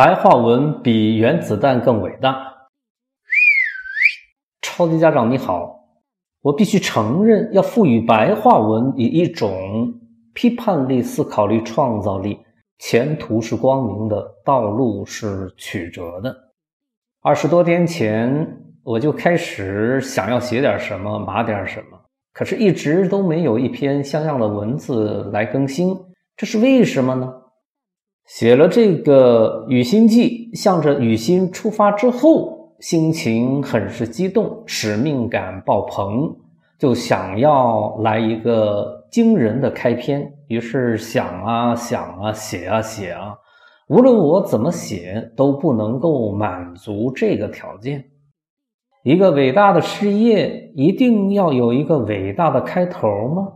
白话文比原子弹更伟大。超级家长你好，我必须承认，要赋予白话文以一种批判力、思考力、创造力，前途是光明的，道路是曲折的。二十多天前，我就开始想要写点什么，码点什么，可是一直都没有一篇像样的文字来更新，这是为什么呢？写了这个《雨欣记》，向着雨欣出发之后，心情很是激动，使命感爆棚，就想要来一个惊人的开篇。于是想啊想啊，写啊写啊，无论我怎么写，都不能够满足这个条件。一个伟大的事业，一定要有一个伟大的开头吗？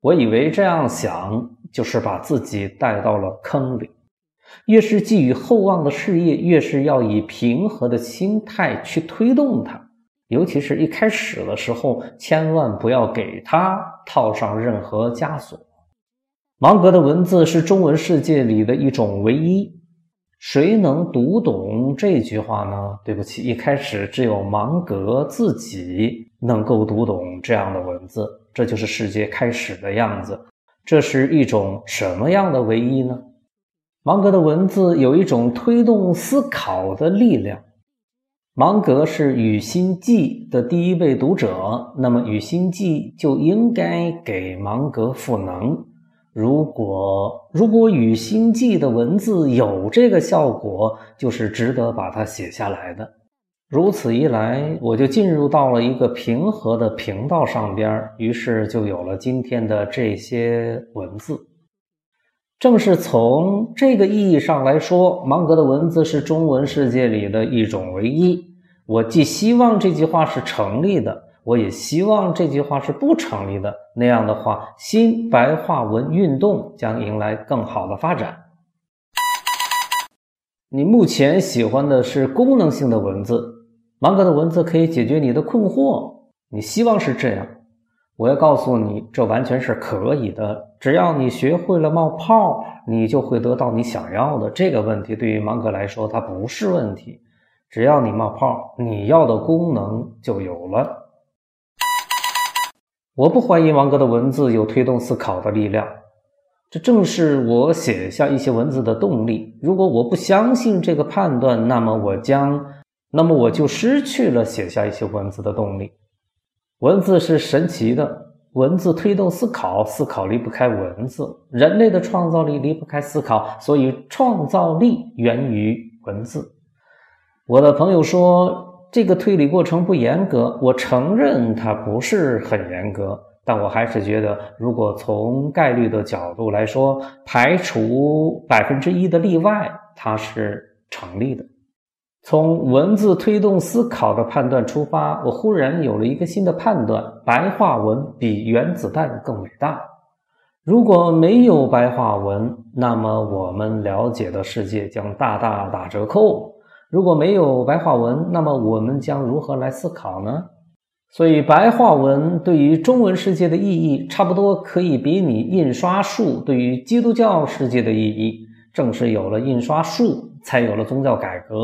我以为这样想。就是把自己带到了坑里。越是寄予厚望的事业，越是要以平和的心态去推动它。尤其是一开始的时候，千万不要给它套上任何枷锁。芒格的文字是中文世界里的一种唯一。谁能读懂这句话呢？对不起，一开始只有芒格自己能够读懂这样的文字。这就是世界开始的样子。这是一种什么样的唯一呢？芒格的文字有一种推动思考的力量。芒格是《雨心记》的第一位读者，那么《雨心记》就应该给芒格赋能。如果如果《雨心记》的文字有这个效果，就是值得把它写下来的。如此一来，我就进入到了一个平和的频道上边，于是就有了今天的这些文字。正是从这个意义上来说，芒格的文字是中文世界里的一种唯一。我既希望这句话是成立的，我也希望这句话是不成立的。那样的话，新白话文运动将迎来更好的发展。你目前喜欢的是功能性的文字。芒格的文字可以解决你的困惑，你希望是这样。我要告诉你，这完全是可以的。只要你学会了冒泡，你就会得到你想要的。这个问题对于芒格来说，它不是问题。只要你冒泡，你要的功能就有了。我不怀疑芒格的文字有推动思考的力量，这正是我写下一些文字的动力。如果我不相信这个判断，那么我将。那么我就失去了写下一些文字的动力。文字是神奇的，文字推动思考，思考离不开文字。人类的创造力离不开思考，所以创造力源于文字。我的朋友说这个推理过程不严格，我承认它不是很严格，但我还是觉得，如果从概率的角度来说，排除百分之一的例外，它是成立的。从文字推动思考的判断出发，我忽然有了一个新的判断：白话文比原子弹更伟大。如果没有白话文，那么我们了解的世界将大大打折扣。如果没有白话文，那么我们将如何来思考呢？所以，白话文对于中文世界的意义，差不多可以比拟印刷术对于基督教世界的意义。正是有了印刷术，才有了宗教改革；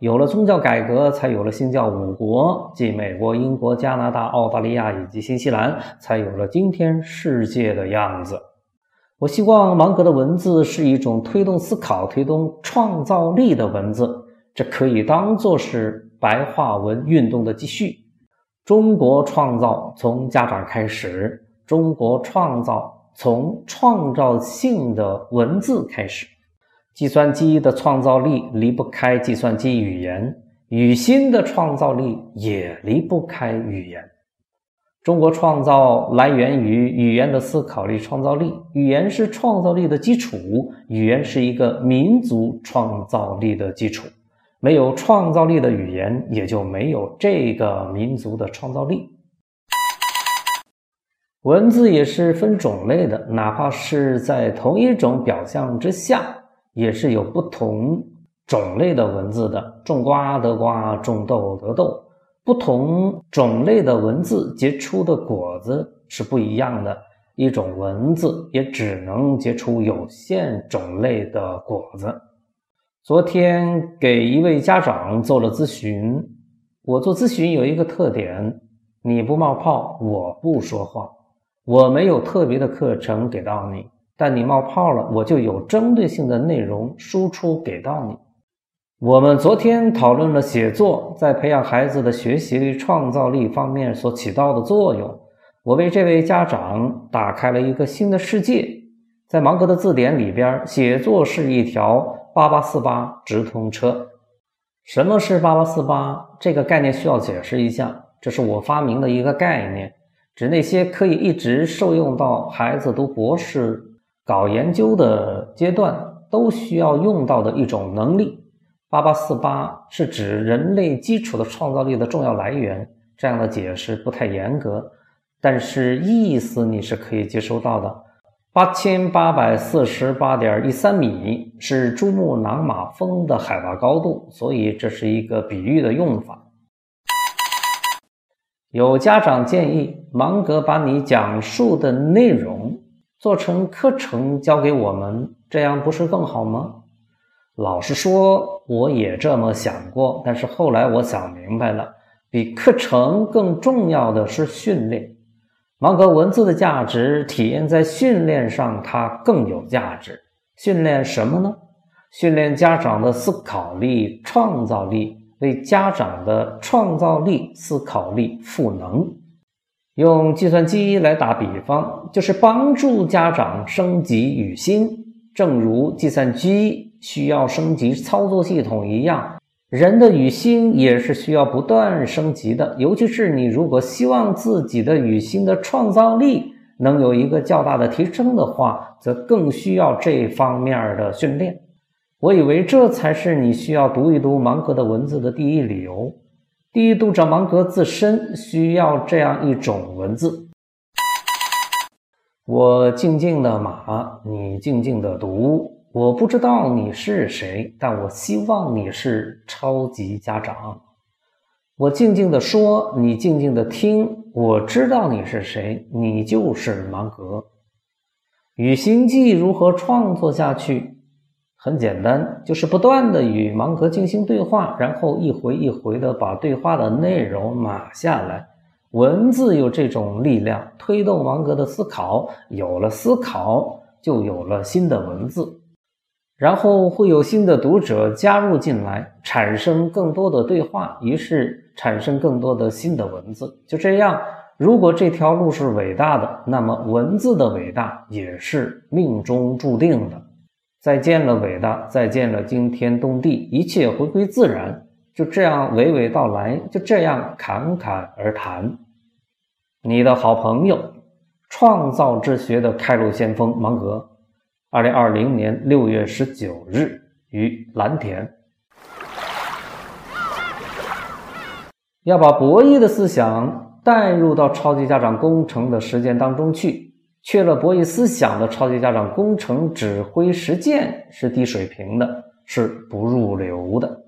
有了宗教改革，才有了新教五国，即美国、英国、加拿大、澳大利亚以及新西兰，才有了今天世界的样子。我希望芒格的文字是一种推动思考、推动创造力的文字，这可以当做是白话文运动的继续。中国创造从家长开始，中国创造从创造性的文字开始。计算机的创造力离不开计算机语言，语心的创造力也离不开语言。中国创造来源于语言的思考力、创造力。语言是创造力的基础，语言是一个民族创造力的基础。没有创造力的语言，也就没有这个民族的创造力。文字也是分种类的，哪怕是在同一种表象之下。也是有不同种类的文字的，种瓜得瓜，种豆得豆。不同种类的文字结出的果子是不一样的，一种文字也只能结出有限种类的果子。昨天给一位家长做了咨询，我做咨询有一个特点：你不冒泡，我不说话。我没有特别的课程给到你，但你冒泡了，我就有针对性的内容输出给到你。我们昨天讨论了写作在培养孩子的学习力、创造力方面所起到的作用。我为这位家长打开了一个新的世界。在芒格的字典里边，写作是一条八八四八直通车。什么是八八四八？这个概念需要解释一下。这是我发明的一个概念，指那些可以一直受用到孩子读博士、搞研究的阶段都需要用到的一种能力。八八四八是指人类基础的创造力的重要来源，这样的解释不太严格，但是意思你是可以接收到的。八千八百四十八点一三米是珠穆朗玛峰的海拔高度，所以这是一个比喻的用法。有家长建议芒格把你讲述的内容做成课程教给我们，这样不是更好吗？老实说，我也这么想过，但是后来我想明白了，比课程更重要的是训练。芒格文字的价值体现在训练上，它更有价值。训练什么呢？训练家长的思考力、创造力，为家长的创造力、思考力赋能。用计算机来打比方，就是帮助家长升级语心，正如计算机。需要升级操作系统一样，人的语心也是需要不断升级的。尤其是你如果希望自己的语心的创造力能有一个较大的提升的话，则更需要这方面的训练。我以为这才是你需要读一读芒格的文字的第一理由。第一，读者芒格自身需要这样一种文字。我静静的码，你静静的读。我不知道你是谁，但我希望你是超级家长。我静静的说，你静静的听。我知道你是谁，你就是芒格。与星际如何创作下去？很简单，就是不断的与芒格进行对话，然后一回一回的把对话的内容码下来。文字有这种力量，推动芒格的思考。有了思考，就有了新的文字。然后会有新的读者加入进来，产生更多的对话，于是产生更多的新的文字。就这样，如果这条路是伟大的，那么文字的伟大也是命中注定的。再见了，伟大！再见了，惊天动地！一切回归自然，就这样娓娓道来，就这样侃侃而谈。你的好朋友，创造之学的开路先锋芒格。二零二零年六月十九日于蓝田，要把博弈的思想带入到超级家长工程的实践当中去。缺了博弈思想的超级家长工程指挥实践是低水平的，是不入流的。